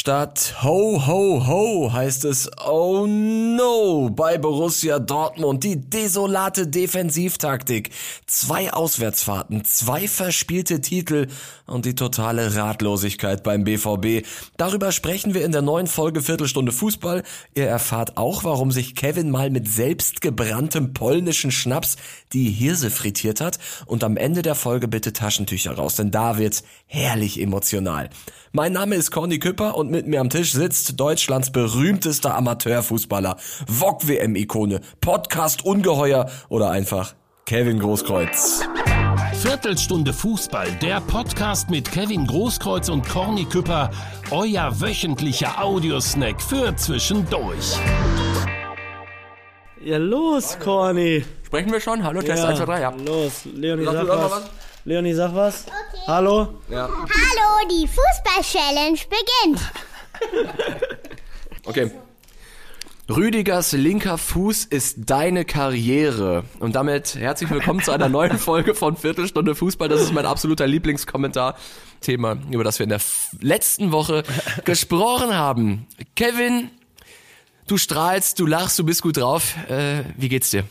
Statt Ho Ho Ho heißt es Oh No bei Borussia Dortmund. Die desolate Defensivtaktik. Zwei Auswärtsfahrten, zwei verspielte Titel und die totale Ratlosigkeit beim BVB. Darüber sprechen wir in der neuen Folge Viertelstunde Fußball. Ihr erfahrt auch, warum sich Kevin mal mit selbstgebranntem polnischen Schnaps die Hirse frittiert hat. Und am Ende der Folge bitte Taschentücher raus, denn da wird's herrlich emotional. Mein Name ist Conny Küpper und mit mir am Tisch sitzt Deutschlands berühmtester Amateurfußballer, VOG-WM-Ikone, Podcast-Ungeheuer oder einfach Kevin Großkreuz. Viertelstunde Fußball, der Podcast mit Kevin Großkreuz und Corny Küpper, euer wöchentlicher Audiosnack für zwischendurch. Ja, los, Corny. Sprechen wir schon? Hallo, Test 1, 2, 3, ja. Los, Leonie, Sag sag, was. was? Leonie, sag was. Hallo? Hallo, die Fußball-Challenge beginnt. Okay. Rüdigers linker Fuß ist deine Karriere. Und damit herzlich willkommen zu einer neuen Folge von Viertelstunde Fußball. Das ist mein absoluter Lieblingskommentar. Thema, über das wir in der letzten Woche gesprochen haben. Kevin, du strahlst, du lachst, du bist gut drauf. Äh, wie geht's dir?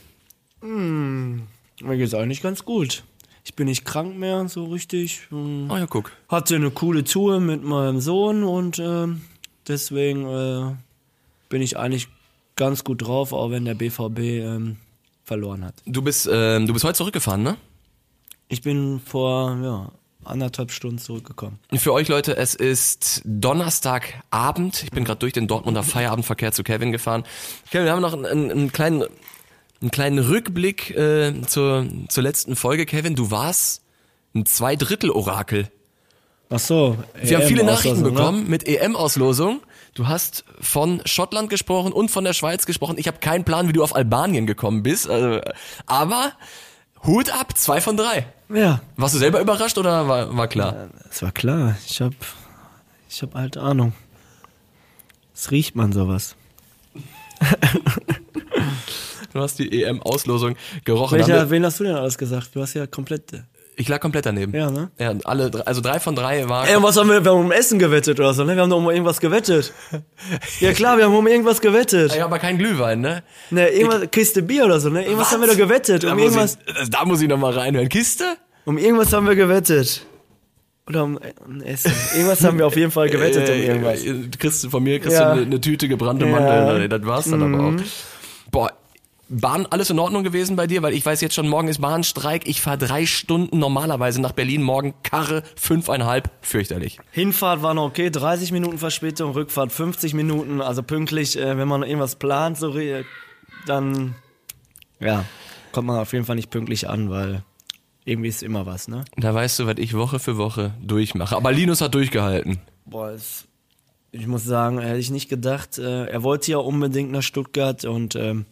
Mir geht's eigentlich ganz gut. Ich bin nicht krank mehr, so richtig. Hm. Oh ja, guck. Hatte eine coole Tour mit meinem Sohn und ähm, deswegen äh, bin ich eigentlich ganz gut drauf, auch wenn der BVB ähm, verloren hat. Du bist, ähm, du bist heute zurückgefahren, ne? Ich bin vor ja, anderthalb Stunden zurückgekommen. Für euch Leute, es ist Donnerstagabend. Ich bin gerade durch den Dortmunder Feierabendverkehr zu Kevin gefahren. Kevin, wir haben noch einen, einen, einen kleinen, einen kleinen Rückblick äh, zur, zur letzten Folge. Kevin, du warst ein Zweidrittel-Orakel. Ach so. Wir haben viele Nachrichten EM-Auslosung, ne? bekommen mit EM-Auslosung. Du hast von Schottland gesprochen und von der Schweiz gesprochen. Ich habe keinen Plan, wie du auf Albanien gekommen bist. Also, aber Hut ab, zwei von drei. Ja, Warst du selber überrascht oder war, war klar? das war klar. Ich hab, ich hab halt Ahnung. Es riecht man sowas. Du hast die EM-Auslosung gerochen. Welcher, wen hast du denn alles gesagt? Du hast ja komplett. Ich lag komplett daneben. Ja, ne? Ja, alle, also drei von drei war. Ey, was haben wir? Wir haben um Essen gewettet oder so, ne? Wir haben doch um irgendwas gewettet. Ja klar, wir haben um irgendwas gewettet. ja, aber kein Glühwein, ne? Ne, irgendwas, Kiste Bier oder so, ne? Irgendwas Was? haben wir da gewettet. Da Um muss, irgendwas, ich, da muss ich noch mal reinhören. Kiste? um irgendwas haben wir gewettet. Oder um, um Essen. Irgendwas haben wir auf jeden Fall gewettet um irgendwas. Kriegst du von mir kriegst Ja. du eine, eine Tüte gebrannte Ja. Mhm. Mandeln. Das war's dann aber auch. Boah, Bahn alles in Ordnung gewesen bei dir? Weil ich weiß jetzt schon, morgen ist Bahnstreik. Ich fahre drei Stunden normalerweise nach Berlin. Morgen Karre fünfeinhalb. Fürchterlich. Hinfahrt war noch okay, 30 Minuten Verspätung, Rückfahrt 50 Minuten, also pünktlich, äh, wenn man irgendwas plant, so re- dann ja, kommt man auf jeden Fall nicht pünktlich an, weil irgendwie ist immer was, ne? Da weißt du, was ich Woche für Woche durchmache. Aber Linus hat durchgehalten. Boah, es, ich muss sagen, hätte ich nicht gedacht. Äh, er wollte ja unbedingt nach Stuttgart und ähm,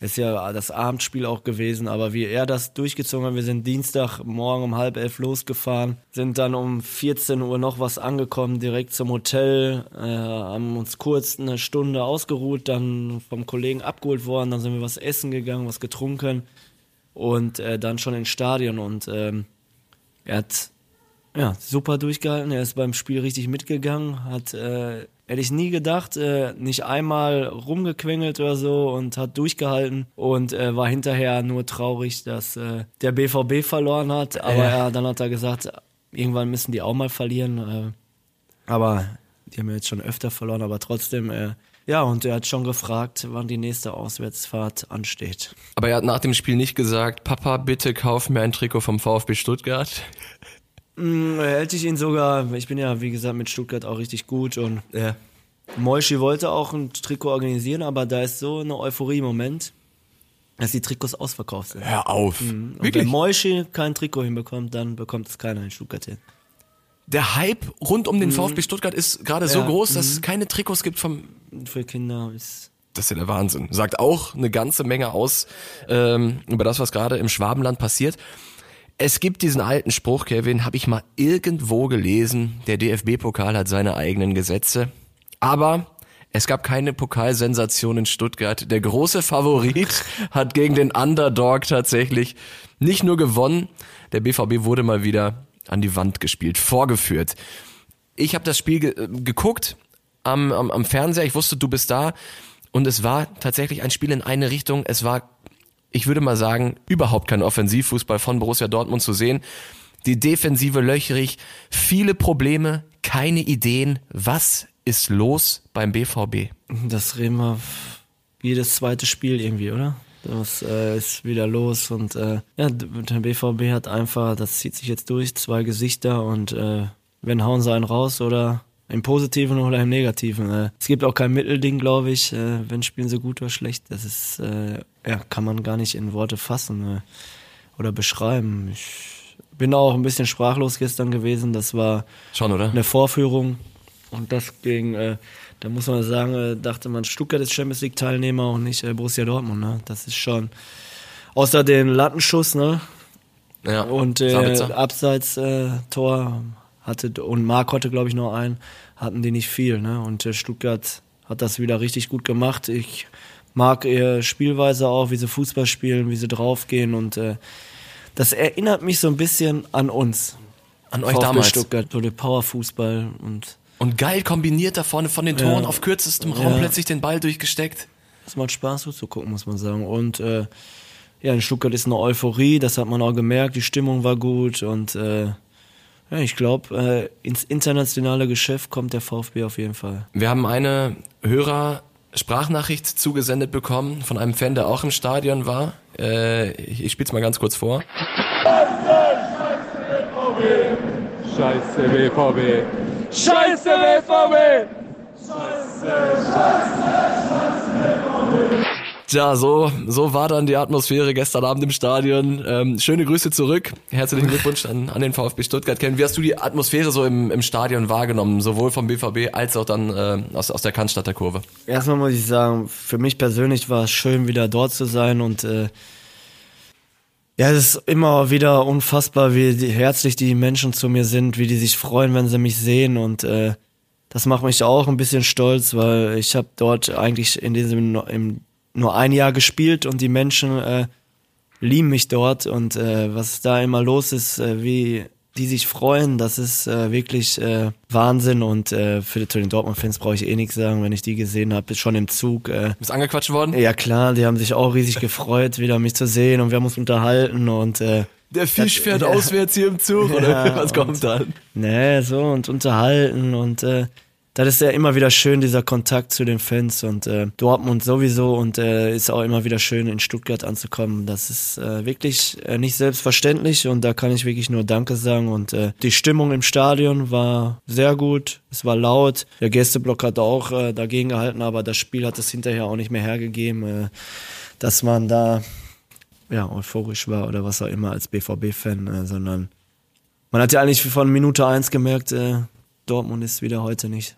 ist ja das Abendspiel auch gewesen, aber wie er das durchgezogen hat, wir sind Dienstagmorgen um halb elf losgefahren, sind dann um 14 Uhr noch was angekommen, direkt zum Hotel, äh, haben uns kurz eine Stunde ausgeruht, dann vom Kollegen abgeholt worden, dann sind wir was essen gegangen, was getrunken und äh, dann schon ins Stadion und ähm, er hat ja, super durchgehalten. Er ist beim Spiel richtig mitgegangen. Hat, äh, hätte ich nie gedacht, äh, nicht einmal rumgequengelt oder so und hat durchgehalten und äh, war hinterher nur traurig, dass äh, der BVB verloren hat. Aber Ja. er, dann hat er gesagt, irgendwann müssen die auch mal verlieren. Äh, aber die haben ja jetzt schon öfter verloren, aber trotzdem, äh, ja, und er hat schon gefragt, wann die nächste Auswärtsfahrt ansteht. Aber er hat nach dem Spiel nicht gesagt, Papa, bitte kauf mir ein Trikot vom VfB Stuttgart. Mm, Hätte ich ihn sogar, ich bin ja, wie gesagt, mit Stuttgart auch richtig gut und Ja. Moischi wollte auch ein Trikot organisieren, aber da ist so eine Euphorie im Moment, dass die Trikots ausverkauft sind. Hör auf. Und Wirklich? wenn Moischi kein Trikot hinbekommt, dann bekommt es keiner in Stuttgart hin. Der Hype rund um den VfB Stuttgart ist gerade so Mhm. Ja, groß, dass es keine Trikots gibt vom. Für Kinder ist Das ist ja der Wahnsinn. Sagt auch eine ganze Menge aus ähm, über das, was gerade im Schwabenland passiert. Es gibt diesen alten Spruch, Kevin, habe ich mal irgendwo gelesen. Der DFB-Pokal hat seine eigenen Gesetze. Aber es gab keine Pokalsensation in Stuttgart. Der große Favorit hat gegen den Underdog tatsächlich nicht nur gewonnen, der BVB wurde mal wieder an die Wand gespielt, vorgeführt. Ich habe das Spiel ge äh, geguckt, am, am, am Fernseher. Ich wusste, du bist da. Und es war tatsächlich ein Spiel in eine Richtung. Es war, ich würde mal sagen, überhaupt kein Offensivfußball von Borussia Dortmund zu sehen. Die Defensive löchrig, viele Probleme, keine Ideen. Was ist los beim BVB? Das reden wir jedes zweite Spiel irgendwie, oder? Das äh, ist wieder los und äh, ja, der BVB hat einfach, das zieht sich jetzt durch, zwei Gesichter und äh, wenn hauen sie einen raus oder im Positiven oder im Negativen. Äh, es gibt auch kein Mittelding, glaube ich, äh, wenn spielen sie gut oder schlecht. Das ist, äh, ja, kann man gar nicht in Worte fassen oder beschreiben. Ich bin auch ein bisschen sprachlos gestern gewesen. Das war Schon, oder? eine Vorführung und das gegen, äh, da muss man sagen, äh, dachte man, Stuttgart ist Champions League Teilnehmer und nicht äh, Borussia Dortmund. Ne? Das ist schon außer den Lattenschuss, ne? Ja. Und äh, Sabitzer. Hatte und Mark hatte glaube ich noch einen, hatten die nicht viel, ne? Und äh, Stuttgart hat das wieder richtig gut gemacht. Ich mag ihre Spielweise auch, wie sie Fußball spielen, wie sie draufgehen und äh, das erinnert mich so ein bisschen an uns. An euch VfB damals. Stuttgart, so der Powerfußball und Und geil kombiniert da vorne von den Toren Ja. auf kürzestem Raum Ja. plötzlich den Ball durchgesteckt. Es macht Spaß zuzugucken, muss man sagen. Und äh, ja, in Stuttgart ist eine Euphorie, das hat man auch gemerkt, die Stimmung war gut und äh, ja, ich glaube, äh, ins internationale Geschäft kommt der VfB auf jeden Fall. Wir haben eine Hörer-Sprachnachricht zugesendet bekommen von einem Fan, der auch im Stadion war. Äh, ich ich spiel's mal ganz kurz vor. Scheiße BVB. Scheiße BVB. Ja, so, so war dann die Atmosphäre gestern Abend im Stadion. Ähm, schöne Grüße zurück. Herzlichen Glückwunsch an, an den VfB Stuttgart. Kevin, wie hast du die Atmosphäre so im, im Stadion wahrgenommen? Sowohl vom BVB als auch dann äh, aus, aus der Cannstatter Kurve. Erstmal muss ich sagen, für mich persönlich war es schön, wieder dort zu sein und äh, ja, es ist immer wieder unfassbar, wie die, herzlich die Menschen zu mir sind, wie die sich freuen, wenn sie mich sehen und äh, das macht mich auch ein bisschen stolz, weil ich habe dort eigentlich in diesem im, nur ein Jahr gespielt und die Menschen äh, lieben mich dort und äh, was da immer los ist, äh, wie die sich freuen, das ist äh, wirklich äh, Wahnsinn und äh, für zu den Dortmund-Fans brauche ich eh nichts sagen, wenn ich die gesehen habe, schon im Zug. Äh, Bist angequatscht worden? ja klar, die haben sich auch riesig gefreut, wieder mich zu sehen und wir haben uns unterhalten und äh, Der Fisch fährt auswärts hier im Zug, oder Ja, was kommt dann? ne, so und unterhalten und äh, das ist ja immer wieder schön, dieser Kontakt zu den Fans und äh, Dortmund sowieso und äh, ist auch immer wieder schön, in Stuttgart anzukommen. Das ist äh, wirklich äh, nicht selbstverständlich und da kann ich wirklich nur Danke sagen und äh, die Stimmung im Stadion war sehr gut, es war laut, der Gästeblock hat auch äh, dagegen gehalten, aber das Spiel hat es hinterher auch nicht mehr hergegeben, äh, dass man da ja, euphorisch war oder was auch immer als BVB-Fan, äh, sondern man hat ja eigentlich von Minute eins gemerkt, äh, Dortmund ist wieder heute nicht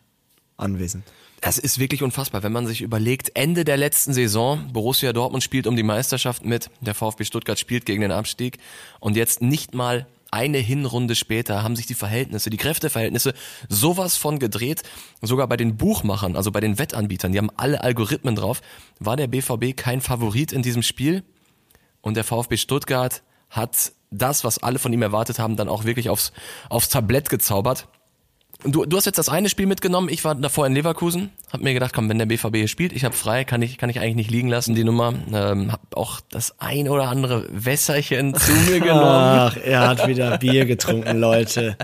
anwesend. Es ist wirklich unfassbar, wenn man sich überlegt, Ende der letzten Saison, Borussia Dortmund spielt um die Meisterschaft mit, der VfB Stuttgart spielt gegen den Abstieg und jetzt nicht mal eine Hinrunde später haben sich die Verhältnisse, die Kräfteverhältnisse sowas von gedreht, sogar bei den Buchmachern, also bei den Wettanbietern, die haben alle Algorithmen drauf, war der BVB kein Favorit in diesem Spiel und der VfB Stuttgart hat das, was alle von ihm erwartet haben, dann auch wirklich aufs, aufs Tablett gezaubert. Du, du hast jetzt das eine Spiel mitgenommen, ich war davor in Leverkusen, hab mir gedacht, komm, wenn der BVB hier spielt, ich hab frei, kann ich, kann ich eigentlich nicht liegen lassen, die Nummer. Ähm, hab auch das ein oder andere Wässerchen zu mir genommen. Ach, er hat wieder Bier getrunken, Leute.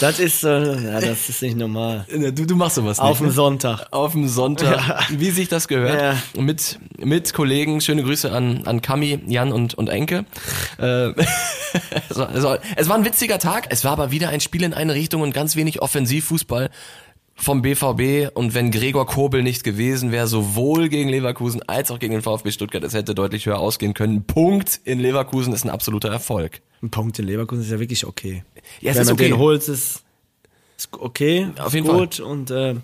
Das ist so, ja, das ist nicht normal. Du, du machst sowas Auf nicht. dem ne? Sonntag. Auf dem Sonntag, wie sich das gehört. Ja. Mit, mit Kollegen, schöne Grüße an, an Kami, Jan und, und Enke. Äh, es, war, es, war, es ein witziger Tag, es war aber wieder ein Spiel in eine Richtung und ganz wenig Offensivfußball vom BVB und wenn Gregor Kobel nicht gewesen wäre, sowohl gegen Leverkusen als auch gegen den VfB Stuttgart, es hätte deutlich höher ausgehen können. Punkt in Leverkusen ist ein absoluter Erfolg. Ein Punkt in Leverkusen ist ja wirklich okay. Ja, es Wenn ist man okay. den holt, ist, ist okay, Auf ist jeden gut und äh,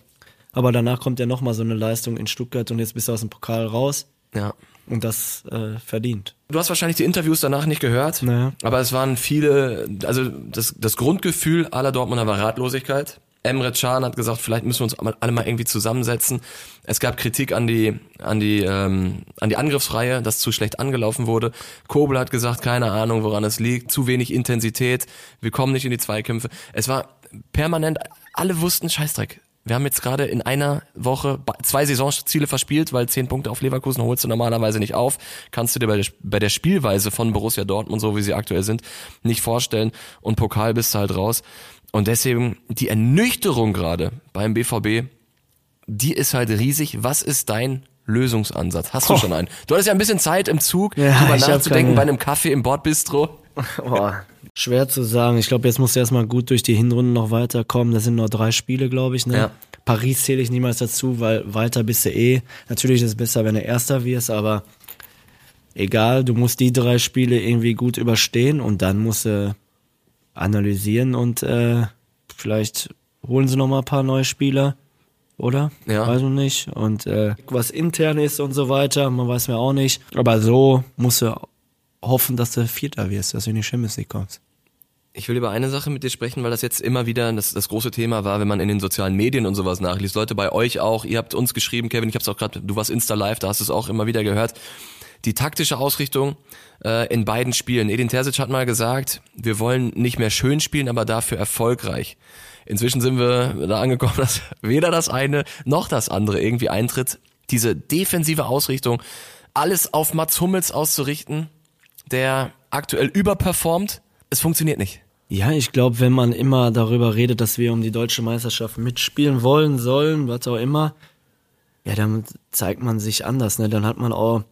aber danach kommt ja nochmal so eine Leistung in Stuttgart und jetzt bist du aus dem Pokal raus Ja. Und das äh, verdient. Du hast wahrscheinlich die Interviews danach nicht gehört, Naja. aber es waren viele, also das, das Grundgefühl aller Dortmunder war Ratlosigkeit. Emre Can hat gesagt, vielleicht müssen wir uns alle mal irgendwie zusammensetzen. Es gab Kritik an die, an die, ähm, an die Angriffsreihe, dass zu schlecht angelaufen wurde. Kobel hat gesagt, keine Ahnung, woran es liegt, zu wenig Intensität, wir kommen nicht in die Zweikämpfe. Es war permanent, alle wussten Scheißdreck. Wir haben jetzt gerade in einer Woche zwei Saisonziele verspielt, weil zehn Punkte auf Leverkusen holst du normalerweise nicht auf. Kannst du dir bei der, bei der Spielweise von Borussia Dortmund, so wie sie aktuell sind, nicht vorstellen. Und Pokal bist du halt raus. Und deswegen die Ernüchterung gerade beim BVB, die ist halt riesig. Was ist dein Lösungsansatz? Hast du schon einen? Du hattest ja ein bisschen Zeit im Zug, Ja, drüber nachzudenken bei einem Kaffee im Bordbistro. Boah, schwer zu sagen. Ich glaube, jetzt musst du erstmal gut durch die Hinrunden noch weiterkommen. Das sind nur drei Spiele, glaube ich. Ne? Ja. Paris zähle ich niemals dazu, weil weiter bist du eh. Natürlich ist es besser, wenn du Erster wirst, aber egal, du musst die drei Spiele irgendwie gut überstehen und dann musst du analysieren und äh, vielleicht holen sie noch mal ein paar neue Spieler, oder? Ja. Weiß man nicht. Und äh, was intern ist und so weiter, man weiß mir auch nicht. Aber so musst du hoffen, dass du Vierter wirst, dass du in die Champions League kommst. Ich will über eine Sache mit dir sprechen, weil das jetzt immer wieder das, das große Thema war, wenn man in den sozialen Medien und sowas nachliest. Leute bei euch auch, ihr habt uns geschrieben, Kevin, ich hab's auch gerade, du warst Insta Live, da hast du es auch immer wieder gehört. Die taktische Ausrichtung äh, in beiden Spielen. Edin Terzic hat mal gesagt, wir wollen nicht mehr schön spielen, aber dafür erfolgreich. Inzwischen sind wir da angekommen, dass weder das eine noch das andere irgendwie eintritt. Diese defensive Ausrichtung, alles auf Mats Hummels auszurichten, der aktuell überperformt, es funktioniert nicht. Ja, ich glaube, wenn man immer darüber redet, dass wir um die deutsche Meisterschaft mitspielen wollen, sollen, was auch immer, ja, dann zeigt man sich anders, ne? Dann hat man auch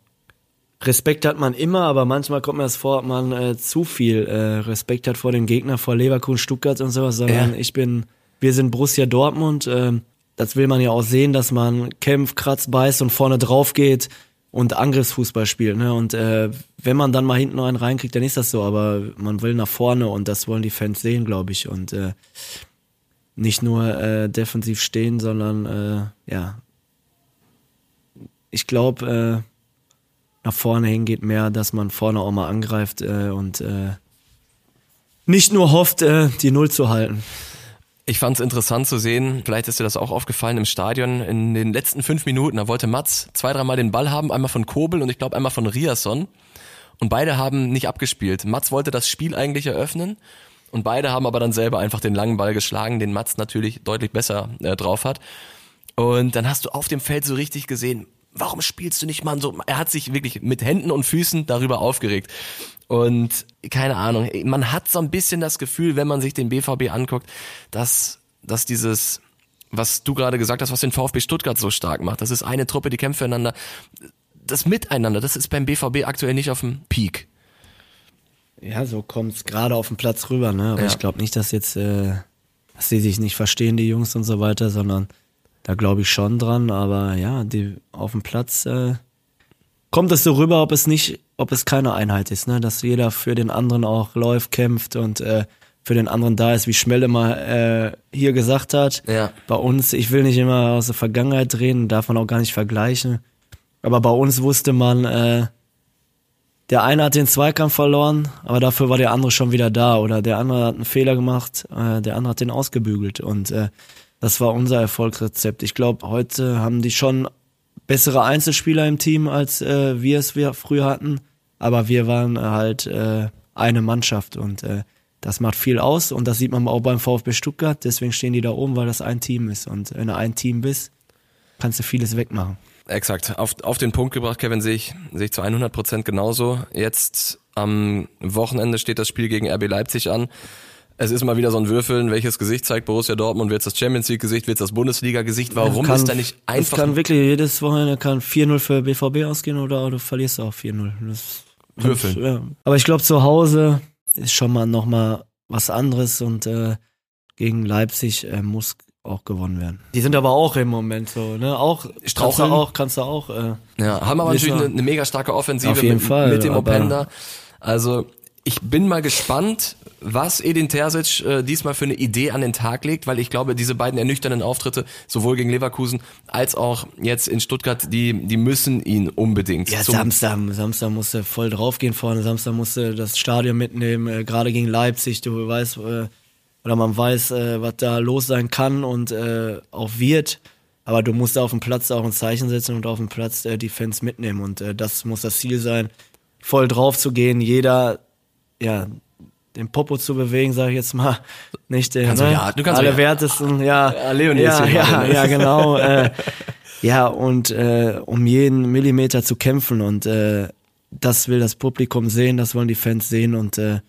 Respekt hat man immer, aber manchmal kommt mir das vor, ob man äh, zu viel äh, Respekt hat vor dem Gegner, vor Leverkusen, Stuttgart und sowas, sondern Ja. ich bin, wir sind Borussia Dortmund, ähm, das will man ja auch sehen, dass man kämpft, kratzt, beißt und vorne drauf geht und Angriffsfußball spielt, ne? Und äh, wenn man dann mal hinten noch einen reinkriegt, dann ist das so, aber man will nach vorne und das wollen die Fans sehen, glaube ich. Und äh, nicht nur äh, defensiv stehen, sondern äh, ja. Ich glaube, äh, nach vorne hin geht mehr, dass man vorne auch mal angreift äh, und äh, nicht nur hofft, äh, die Null zu halten. Ich fand es interessant zu sehen, vielleicht ist dir das auch aufgefallen im Stadion, in den letzten fünf Minuten, da wollte Mats zwei, dreimal den Ball haben, einmal von Kobel und ich glaube einmal von Riasson. Und beide haben nicht abgespielt. Mats wollte das Spiel eigentlich eröffnen und beide haben aber dann selber einfach den langen Ball geschlagen, den Mats natürlich deutlich besser äh, drauf hat. Und dann hast du auf dem Feld so richtig gesehen, warum spielst du nicht mal so? Er hat sich wirklich mit Händen und Füßen darüber aufgeregt. Und keine Ahnung, man hat so ein bisschen das Gefühl, wenn man sich den BVB anguckt, dass, dass dieses, was du gerade gesagt hast, was den VfB Stuttgart so stark macht, das ist eine Truppe, die kämpft füreinander. Das Miteinander, das ist beim BVB aktuell nicht auf dem Peak. Ja, so kommt's gerade auf den Platz rüber, ne? Aber Ja. ich glaube nicht, dass jetzt, äh, dass die sich nicht verstehen, die Jungs und so weiter, sondern da glaube ich schon dran. Aber ja, die auf dem Platz äh, kommt es so rüber, ob es nicht, ob es keine Einheit ist, ne? Dass jeder für den anderen auch läuft, kämpft und äh, für den anderen da ist, wie Schmelle mal äh, hier gesagt hat. Ja. Bei uns, ich will nicht immer aus der Vergangenheit reden, darf man auch gar nicht vergleichen. Aber bei uns wusste man, äh, der eine hat den Zweikampf verloren, aber dafür war der andere schon wieder da. Oder der andere hat einen Fehler gemacht, äh, der andere hat den ausgebügelt. Und äh, das war unser Erfolgsrezept. Ich glaube, heute haben die schon bessere Einzelspieler im Team, als äh, wir es wir früher hatten. Aber wir waren äh, halt äh, eine Mannschaft und äh, das macht viel aus. Und das sieht man auch beim VfB Stuttgart. Deswegen stehen die da oben, weil das ein Team ist. Und wenn du ein Team bist, kannst du vieles wegmachen. Exakt. Auf, auf den Punkt gebracht, Kevin, sehe ich, sehe ich zu 100 Prozent genauso. Jetzt am Wochenende steht das Spiel gegen RB Leipzig an. Es ist mal wieder so ein Würfeln, welches Gesicht zeigt Borussia Dortmund, wird es das Champions League Gesicht, wird es das Bundesliga Gesicht, warum kann, ist da nicht Es einfach kann wirklich jedes Wochenende kann 4-0 für BVB ausgehen oder du verlierst auch 4-0. Das kann- Würfeln. Ja. Aber ich glaube, zu Hause ist schon mal nochmal was anderes und äh, gegen Leipzig äh, muss auch gewonnen werden. Die sind aber auch im Moment so, ne? Auch kannst du Straucheln. auch, kannst du auch. Äh, Ja, haben aber natürlich eine, eine mega starke Offensive Auf jeden mit, Fall, mit dem Openda. Also ich bin mal gespannt, was Edin Terzic äh, diesmal für eine Idee an den Tag legt, weil ich glaube, diese beiden ernüchternden Auftritte, sowohl gegen Leverkusen als auch jetzt in Stuttgart, die, die müssen ihn unbedingt ja, Samstag, Samstag musst du voll draufgehen vorne. Samstag musst du das Stadion mitnehmen, äh, gerade gegen Leipzig. Du weißt, äh, oder man weiß, äh, was da los sein kann und äh, auch wird. Aber du musst auf dem Platz auch ein Zeichen setzen und auf dem Platz äh, die Fans mitnehmen. Und das muss das Ziel sein, voll drauf zu gehen. Jeder, ja, den Popo zu bewegen, sage ich jetzt mal, nicht den Kannst du ne? ja- du kannst ja- allerwertesten, ja, Ja, Leonie ist ja, hier ja, gerade, ne? ja, genau, äh, ja und äh, um jeden Millimeter zu kämpfen und äh, das will das Publikum sehen, das wollen die Fans sehen und äh,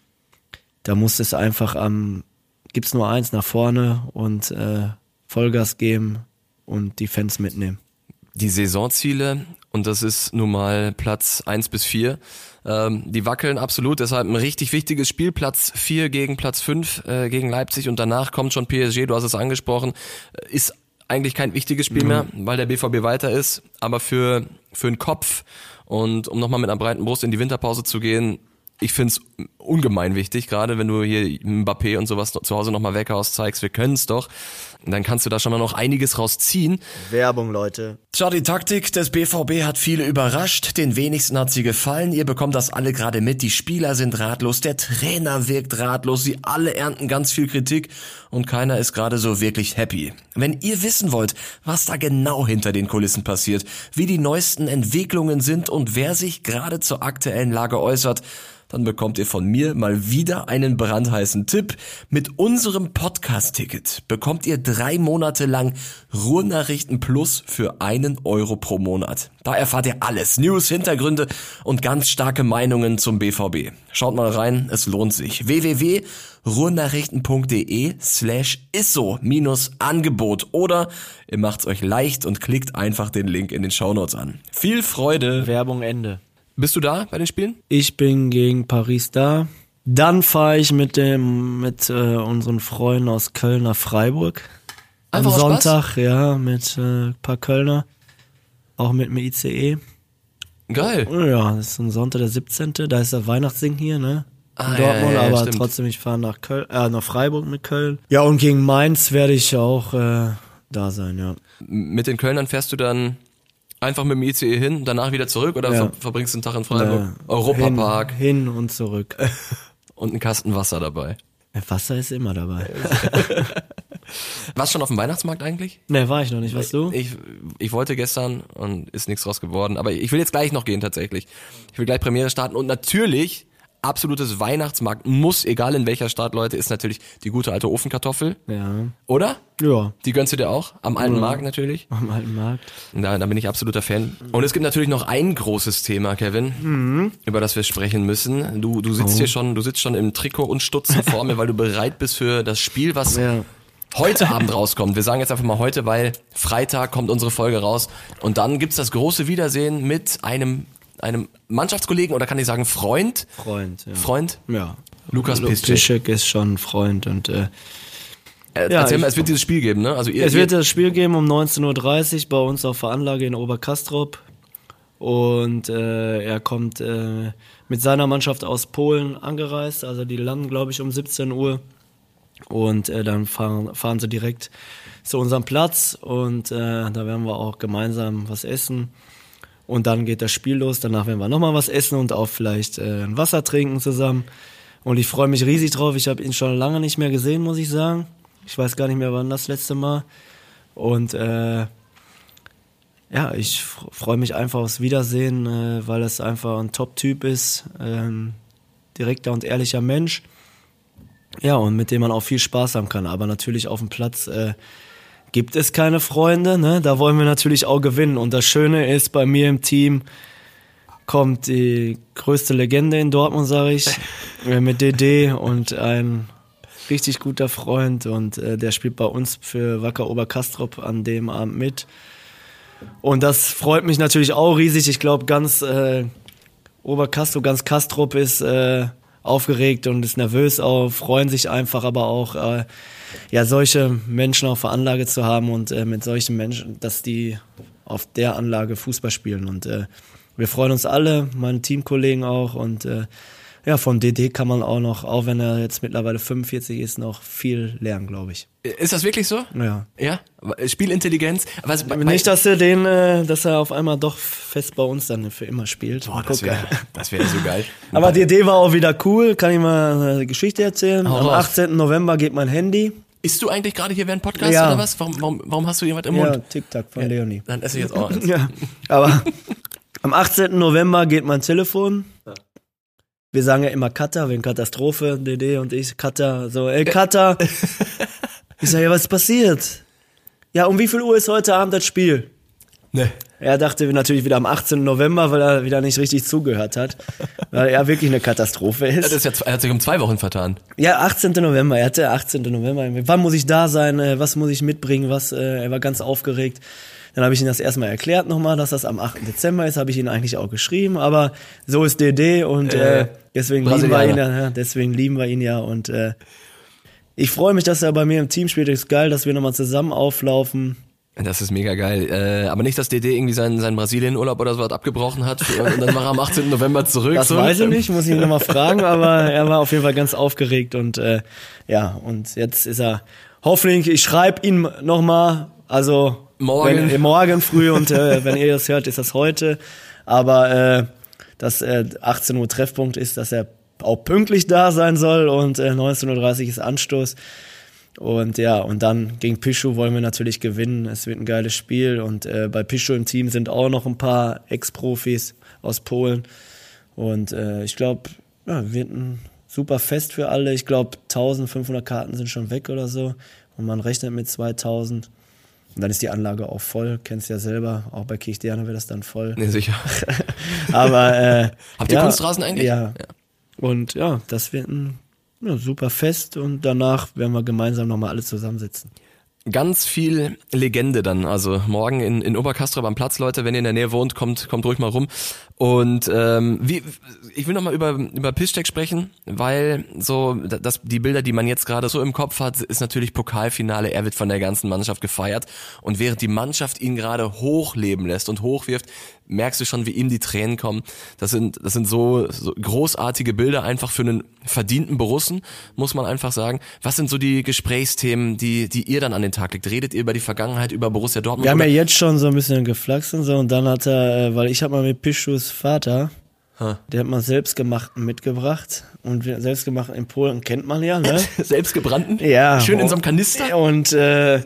da muss es einfach am, gibt's nur eins nach vorne und äh, Vollgas geben und die Fans mitnehmen. Die Saisonziele, und das ist nun mal Platz eins bis vier. Ähm, die wackeln absolut, deshalb ein richtig wichtiges Spiel, Platz vier gegen Platz fünf äh, gegen Leipzig und danach kommt schon PSG, du hast es angesprochen, äh, ist eigentlich kein wichtiges Spiel mehr, weil der BVB weiter ist, aber für, für den Kopf und um nochmal mit einer breiten Brust in die Winterpause zu gehen, ich find's ungemein wichtig, gerade wenn du hier Mbappé und sowas zu Hause nochmal weghaust, zeigst, wir können's doch, dann kannst du da schon mal noch einiges rausziehen. Werbung, Leute. Tja, die Taktik des BVB hat viele überrascht, den wenigsten hat sie gefallen, ihr bekommt das alle gerade mit, die Spieler sind ratlos, der Trainer wirkt ratlos, sie alle ernten ganz viel Kritik und keiner ist gerade so wirklich happy. Wenn ihr wissen wollt, was da genau hinter den Kulissen passiert, wie die neuesten Entwicklungen sind und wer sich gerade zur aktuellen Lage äußert, dann bekommt ihr von mir mal wieder einen brandheißen Tipp. Mit unserem Podcast-Ticket bekommt ihr drei Monate lang Ruhrnachrichten Plus für einen Euro pro Monat. Da erfahrt ihr alles, News, Hintergründe und ganz starke Meinungen zum BVB. Schaut mal rein, es lohnt sich. www.ruhrnachrichten.de slash isso minus Angebot oder ihr macht's euch leicht und klickt einfach den Link in den Shownotes an. Viel Freude! Werbung Ende. Bist du da bei den Spielen? Ich bin gegen Paris da. Dann fahre ich mit dem mit äh, unseren Freunden aus Köln nach Freiburg. Einfach Am aus Spaß? Sonntag, ja, mit äh, ein paar Kölner. Auch mit dem ICE. Geil. Ja, das ist ein Sonntag, der 17. Da ist der Weihnachtssing hier, ne? In Ah, ja, Dortmund, ja, ja, aber stimmt. trotzdem, ich fahre nach Köln, äh, nach Freiburg mit Köln. Ja, und gegen Mainz werde ich auch äh, da sein, ja. Mit den Kölnern fährst du dann einfach mit dem ICE hin, danach wieder zurück oder Ja. ver verbringst du einen Tag in Freiburg? Äh, Europapark Hin, hin und zurück. und einen Kasten Wasser dabei. Wasser ist immer dabei. Warst du schon auf dem Weihnachtsmarkt eigentlich? Ne, war ich noch nicht, was du? Ich, ich wollte gestern und ist nichts draus geworden, aber ich will jetzt gleich noch gehen tatsächlich. Ich will gleich Premiere starten und natürlich absolutes Weihnachtsmarkt muss, egal in welcher Stadt, Leute, ist natürlich die gute alte Ofenkartoffel, Ja. oder? Ja, Die gönnst du dir auch? Am alten Markt natürlich. am alten Markt. Da, da bin ich absoluter Fan. Und es gibt natürlich noch ein großes Thema, Kevin, Mhm. über das wir sprechen müssen. Du, du Oh. sitzt hier schon, du sitzt schon im Trikot und Stutzen vor mir, weil du bereit bist für das Spiel, was Ja. heute Abend rauskommt. Wir sagen jetzt einfach mal heute, weil Freitag kommt unsere Folge raus. Und dann gibt's das große Wiedersehen mit einem, einem Mannschaftskollegen oder kann ich sagen Freund? Freund, ja. Freund? Ja. Lukas Lu- Piszczek. Ist schon Freund und äh, Äh, Ja, Erzähl mal, ich- es wird dieses Spiel geben, ne? Also ihr, es wird das Spiel geben um 19.30 Uhr bei uns auf der Anlage in Oberkastrop. Und äh, er kommt äh, mit seiner Mannschaft aus Polen angereist. Also die landen, glaube ich, um 17 Uhr. Und äh, dann fahren, fahren sie direkt zu unserem Platz. Und äh, da werden wir auch gemeinsam was essen. Und dann geht das Spiel los. Danach werden wir nochmal was essen und auch vielleicht äh, ein Wasser trinken zusammen. Und ich freue mich riesig drauf. Ich habe ihn schon lange nicht mehr gesehen, muss ich sagen. Ich weiß gar nicht mehr, wann das letzte Mal. Und äh, ja, ich freue mich einfach aufs Wiedersehen, äh, weil es einfach ein Top-Typ ist. Ähm, direkter und ehrlicher Mensch. Ja, und mit dem man auch viel Spaß haben kann. Aber natürlich auf dem Platz äh, gibt es keine Freunde. Ne? Da wollen wir natürlich auch gewinnen. Und das Schöne ist, bei mir im Team kommt die größte Legende in Dortmund, sage ich, äh, mit DD und ein richtig guter Freund. Und äh, der spielt bei uns für Wacker Oberkastrop an dem Abend mit. Und das freut mich natürlich auch riesig. Ich glaube, ganz äh, Oberkastrop, ganz Kastrop ist äh, aufgeregt und ist nervös auch, freuen sich einfach, aber auch äh, ja solche Menschen auf der Anlage zu haben und äh, mit solchen Menschen, dass die auf der Anlage Fußball spielen und äh, wir freuen uns alle, meine Teamkollegen auch und äh, ja, von DD kann man auch noch, auch wenn er jetzt mittlerweile 45 ist, noch viel lernen, glaube ich. ist das wirklich so? Ja. Ja? Spielintelligenz? Was, Nicht, dass er den, äh, dass er auf einmal doch fest bei uns dann für immer spielt. Boah, das wäre das wär so geil. Aber die Idee war auch wieder cool. Kann ich mal eine Geschichte erzählen? Hau Am raus. 18. November geht mein Handy. Isst du eigentlich gerade hier während Podcast Ja. oder was? Warum, warum, warum hast du jemand im Ja, Mund? TikTok von Leonie. Dann esse ich jetzt auch eins. Ja, aber am 18. November geht mein Telefon wir sagen ja immer Cutter, wegen Katastrophe, DD und ich, Cutter, so, ey, Cutter. ich sag, ja, was ist passiert? Ja, um wie viel Uhr ist heute Abend das Spiel? Ne. Er dachte natürlich wieder am 18. November, weil er wieder nicht richtig zugehört hat, weil er wirklich eine Katastrophe ist. ist ja, er hat sich um zwei Wochen vertan. Ja, 18. November, er hatte 18. November. Wann muss ich da sein? Äh, Was muss ich mitbringen? Was? äh, Er war ganz aufgeregt. Dann habe ich ihm das erstmal erklärt nochmal, dass das am 8. Dezember ist, habe ich ihn eigentlich auch geschrieben, aber so ist DD und äh, Äh, deswegen lieben wir ihn ja, ja, deswegen lieben wir ihn ja und äh, ich freue mich, dass er bei mir im Team spielt. Ist geil, dass wir nochmal zusammen auflaufen. Das ist mega geil. Äh, aber nicht, dass DD irgendwie seinen, seinen Brasilien-Urlaub oder so was abgebrochen hat und dann war er am 18. November zurück. Das so. weiß ich nicht, muss ich ihn nochmal fragen, aber er war auf jeden Fall ganz aufgeregt und äh, ja, und jetzt ist er hoffentlich, ich schreibe ihm nochmal, also Morgen. wenn, morgen früh und äh, wenn ihr das hört, ist das heute, aber äh, dass äh, 18 Uhr Treffpunkt ist, dass er auch pünktlich da sein soll und äh, 19.30 Uhr ist Anstoß. Und ja, und dann gegen Pischu wollen wir natürlich gewinnen. Es wird ein geiles Spiel. Und äh, bei Pischu im Team sind auch noch ein paar Ex-Profis aus Polen. Und äh, ich glaube, ja, wird ein super Fest für alle. Ich glaube, 1500 Karten sind schon weg oder so. Und man rechnet mit 2000. Und dann ist die Anlage auch voll. Kennst ja selber. Auch bei Kirchdiana wird das dann voll. Nee, sicher. Aber äh, Habt ihr ja, Kunstrasen eigentlich? Ja. Und ja, das wird ein ja, super Fest. Und danach werden wir gemeinsam nochmal alle zusammensitzen. Ganz viel Legende dann. Also morgen in, in Oberkastrop am Platz, Leute, wenn ihr in der Nähe wohnt, kommt, kommt ruhig mal rum. Und ähm, wie, ich will nochmal über, über Piszczek sprechen, weil so das, die Bilder, die man jetzt gerade so im Kopf hat, ist natürlich Pokalfinale. Er wird von der ganzen Mannschaft gefeiert. Und während die Mannschaft ihn gerade hochleben lässt und hochwirft, merkst du schon, wie ihm die Tränen kommen. Das sind, das sind so, so großartige Bilder einfach für einen verdienten Borussen, muss man einfach sagen. Was sind so die Gesprächsthemen, die, die ihr dann an den Tag legt? Redet ihr über die Vergangenheit, über Borussia Dortmund? Wir haben ja jetzt schon so ein bisschen geflaxt und so. Und dann hat er, äh, weil ich habe mal mit Pischus Vater, Ha. der hat mal selbstgemachten mitgebracht. Und selbstgemachten in Polen kennt man ja, ne? Selbstgebrannten? Ja. Schön in so einem Kanister? Und äh,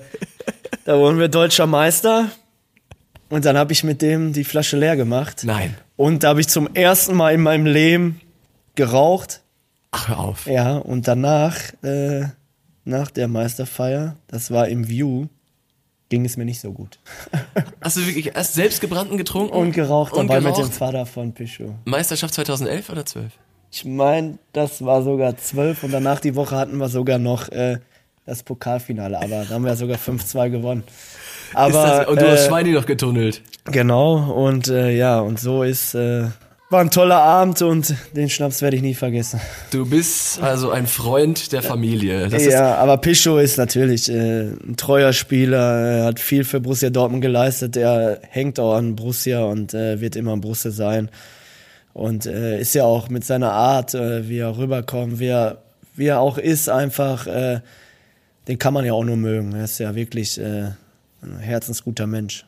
da wurden wir deutscher Meister. Und dann habe ich mit dem die Flasche leer gemacht. Nein. Und da habe ich zum ersten Mal in meinem Leben geraucht. Ach, hör auf. Ja, und danach, äh, nach der Meisterfeier, das war im View, ging es mir nicht so gut. Hast du wirklich erst selbstgebrannten getrunken? Und geraucht Und dabei mit geraucht? dem Vater von Pischo. Meisterschaft 2011 oder 12? Ich meine, das war sogar zwölf und danach die Woche hatten wir sogar noch äh, das Pokalfinale, aber da haben wir sogar 5-2 gewonnen. Aber das, und du hast äh, Schweini noch getunnelt. genau und äh, ja und so ist äh, war ein toller Abend und den Schnaps werde ich nie vergessen. Du bist also ein Freund der Familie. Das ja, aber Pischo ist natürlich äh, ein treuer Spieler, er hat viel für Borussia Dortmund geleistet, er hängt auch an Borussia und äh, wird immer an Borussia sein. Und äh, ist ja auch mit seiner Art, äh, wie er rüberkommt, wie er, wie er auch ist, einfach, äh, den kann man ja auch nur mögen. Er ist ja wirklich äh, ein herzensguter Mensch.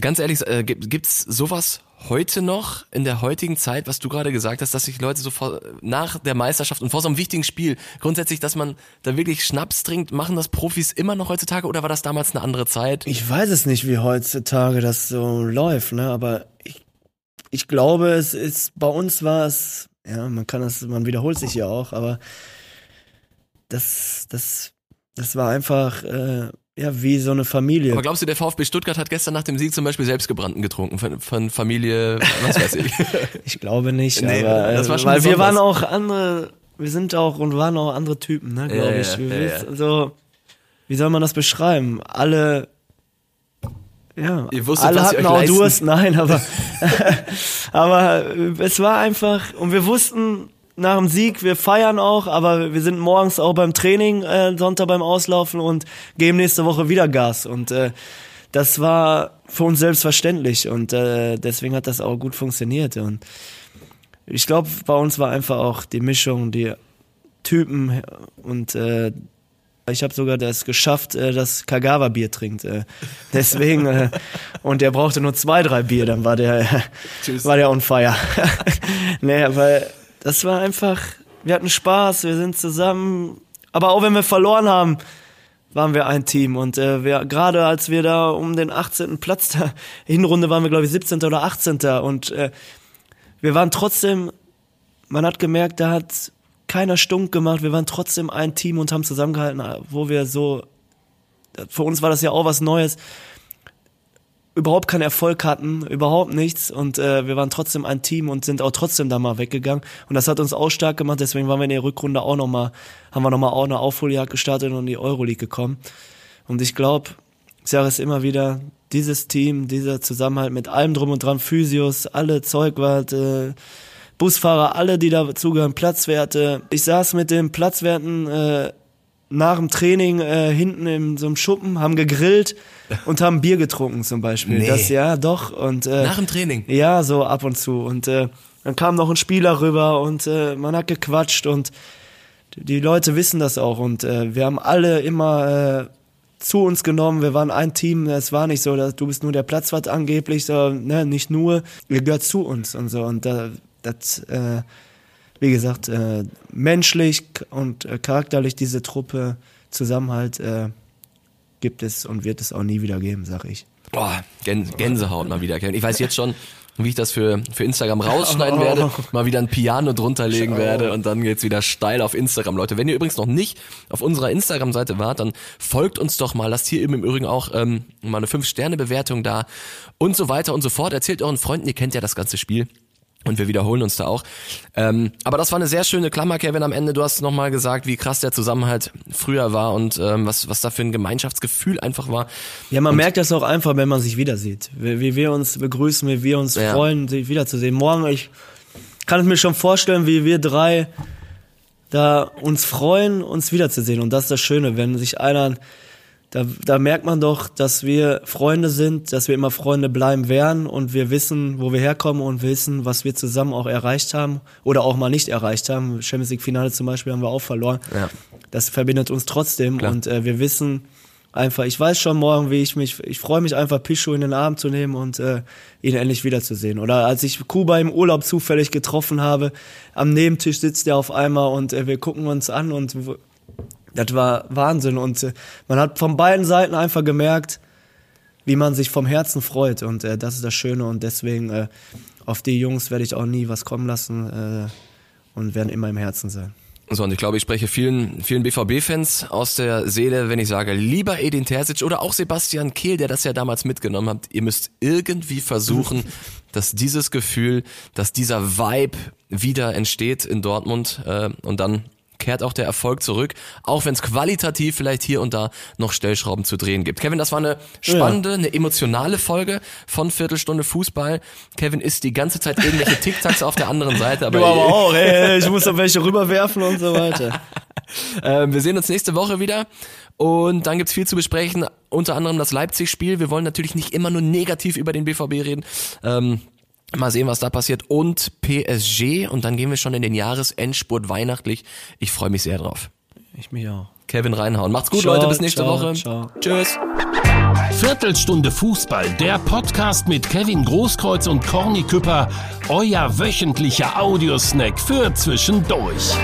Ganz ehrlich, äh, gibt- gibt's sowas heute noch in der heutigen Zeit, was du gerade gesagt hast, dass sich Leute so vor, nach der Meisterschaft und vor so einem wichtigen Spiel grundsätzlich, dass man da wirklich Schnaps trinkt, machen das Profis immer noch heutzutage oder war das damals eine andere Zeit? Ich weiß es nicht, wie heutzutage das so läuft, ne? Aber ich, ich glaube, es ist bei uns war es, ja, man kann das, man wiederholt sich ja auch, aber das, das, das war einfach äh, ja wie so eine Familie. Aber glaubst du, der VfB Stuttgart hat gestern nach dem Sieg zum Beispiel selbstgebrannten getrunken von, von Familie, was weiß ich? Ich glaube nicht, Nee, aber äh, das war schon weil wir besonders. waren auch andere, wir sind auch und waren auch andere Typen, ne, glaube Ja, ich. ja, Wir ja, wissen- So, wie soll man das beschreiben? Alle ja, Ihr wusstet, alle was ihr hatten euch auch leisten- Durst, nein, aber aber äh, es war einfach und wir wussten nach dem Sieg, wir feiern auch, aber wir sind morgens auch beim Training, äh, Sonntag beim Auslaufen und geben nächste Woche wieder Gas und äh, das war für uns selbstverständlich und äh, deswegen hat das auch gut funktioniert und ich glaube, bei uns war einfach auch die Mischung, die Typen und äh, ich habe sogar das geschafft, äh, dass Kagawa Bier trinkt. Äh, deswegen äh, und der brauchte nur zwei, drei Bier, dann war der Tschüss. war der on fire. nee, weil das war einfach, wir hatten Spaß, wir sind zusammen, aber auch wenn wir verloren haben, waren wir ein Team und äh, wir gerade als wir da um den 18. Platz da Hinrunde waren wir glaube ich 17. oder 18. und äh, wir waren trotzdem man hat gemerkt, da hat keiner stunk gemacht. Wir waren trotzdem ein Team und haben zusammengehalten, wo wir so, für uns war das ja auch was Neues, überhaupt keinen Erfolg hatten, überhaupt nichts. Und äh, wir waren trotzdem ein Team und sind auch trotzdem da mal weggegangen. Und das hat uns auch stark gemacht, deswegen waren wir in der Rückrunde auch nochmal, haben wir nochmal auch eine Aufholjagd gestartet und in die Euroleague gekommen. Und ich glaube, ich sage es immer wieder, dieses Team, dieser Zusammenhalt mit allem drum und dran, Physios, alle Zeugwart, äh, Busfahrer, alle, die dazugehören, Platzwerte. Ich saß mit den Platzwerten äh, nach dem Training äh, hinten in so einem Schuppen, haben gegrillt und haben Bier getrunken zum Beispiel. Nee. Das ja doch und äh, Nach dem Training. ja so ab und zu und äh, dann kam noch ein Spieler rüber und äh, man hat gequatscht und die Leute wissen das auch und äh, wir haben alle immer äh, zu uns genommen. Wir waren ein Team. Es war nicht so, dass du bist nur der Platzwart angeblich, so ne, nicht nur. Ihr gehört zu uns und so und da, das, äh, wie gesagt, äh, menschlich und äh, charakterlich diese Truppe Zusammenhalt äh, gibt es und wird es auch nie wieder geben, sag ich. Boah, Gän Gänsehaut mal wieder, Kevin. Ich weiß jetzt schon, wie ich das für, für Instagram rausschneiden werde, mal wieder ein Piano drunter legen werde und dann geht's wieder steil auf Instagram, Leute. Wenn ihr übrigens noch nicht auf unserer Instagram-Seite wart, dann folgt uns doch mal, lasst hier eben im Übrigen auch ähm, mal eine 5-Sterne-Bewertung da und so weiter und so fort. Erzählt euren Freunden, ihr kennt ja das ganze Spiel. Und wir wiederholen uns da auch. Ähm, aber das war eine sehr schöne Klammer, Kevin, am Ende. Du hast nochmal gesagt, wie krass der Zusammenhalt früher war und ähm, was, was da für ein Gemeinschaftsgefühl einfach war. Ja, man merkt das auch einfach, wenn man sich wieder sieht. Wie, wie wir uns begrüßen, wie wir uns Ja. freuen, sich wiederzusehen. Morgen, ich kann es mir schon vorstellen, wie wir drei da uns freuen, uns wiederzusehen. Und das ist das Schöne, wenn sich einer, da, da merkt man doch, dass wir Freunde sind, dass wir immer Freunde bleiben werden und wir wissen, wo wir herkommen und wissen, was wir zusammen auch erreicht haben oder auch mal nicht erreicht haben. Champions League Finale zum Beispiel haben wir auch verloren. Ja. Das verbindet uns trotzdem Klar. und äh, wir wissen einfach, ich weiß schon morgen, wie ich mich, ich freue mich einfach, Pichu in den Arm zu nehmen und äh, ihn endlich wiederzusehen. Oder als ich Kuba im Urlaub zufällig getroffen habe, am Nebentisch sitzt er auf einmal und äh, wir gucken uns an und das war Wahnsinn. Und äh, man hat von beiden Seiten einfach gemerkt, wie man sich vom Herzen freut. Und äh, das ist das Schöne. Und deswegen äh, auf die Jungs werde ich auch nie was kommen lassen äh, und werden immer im Herzen sein. So, und ich glaube, ich spreche vielen, vielen BVB-Fans aus der Seele, wenn ich sage, lieber Edin Terzic oder auch Sebastian Kehl, der das ja damals mitgenommen hat, ihr müsst irgendwie versuchen, dass dieses Gefühl, dass dieser Vibe wieder entsteht in Dortmund äh, und dann kehrt auch der Erfolg zurück, auch wenn es qualitativ vielleicht hier und da noch Stellschrauben zu drehen gibt. Kevin, das war eine spannende, eine emotionale Folge von Viertelstunde Fußball. Kevin isst die ganze Zeit irgendwelche Tic-Tacs auf der anderen Seite, aber, Du aber auch, ey, ich muss doch welche rüberwerfen und so weiter. Ähm, wir sehen uns nächste Woche wieder und dann gibt's viel zu besprechen, unter anderem das Leipzig-Spiel. Wir wollen natürlich nicht immer nur negativ über den BVB reden. Ähm, mal sehen, was da passiert. Und PSG und dann gehen wir schon in den Jahresendspurt weihnachtlich. Ich freue mich sehr drauf. Ich mich auch. Kevin Reinhauen. Macht's gut, Ciao, Leute. Bis nächste ciao, Woche. ciao. Tschüss. Viertelstunde Fußball, der Podcast mit Kevin Großkreuz und Corny Küpper, euer wöchentlicher Audiosnack für zwischendurch.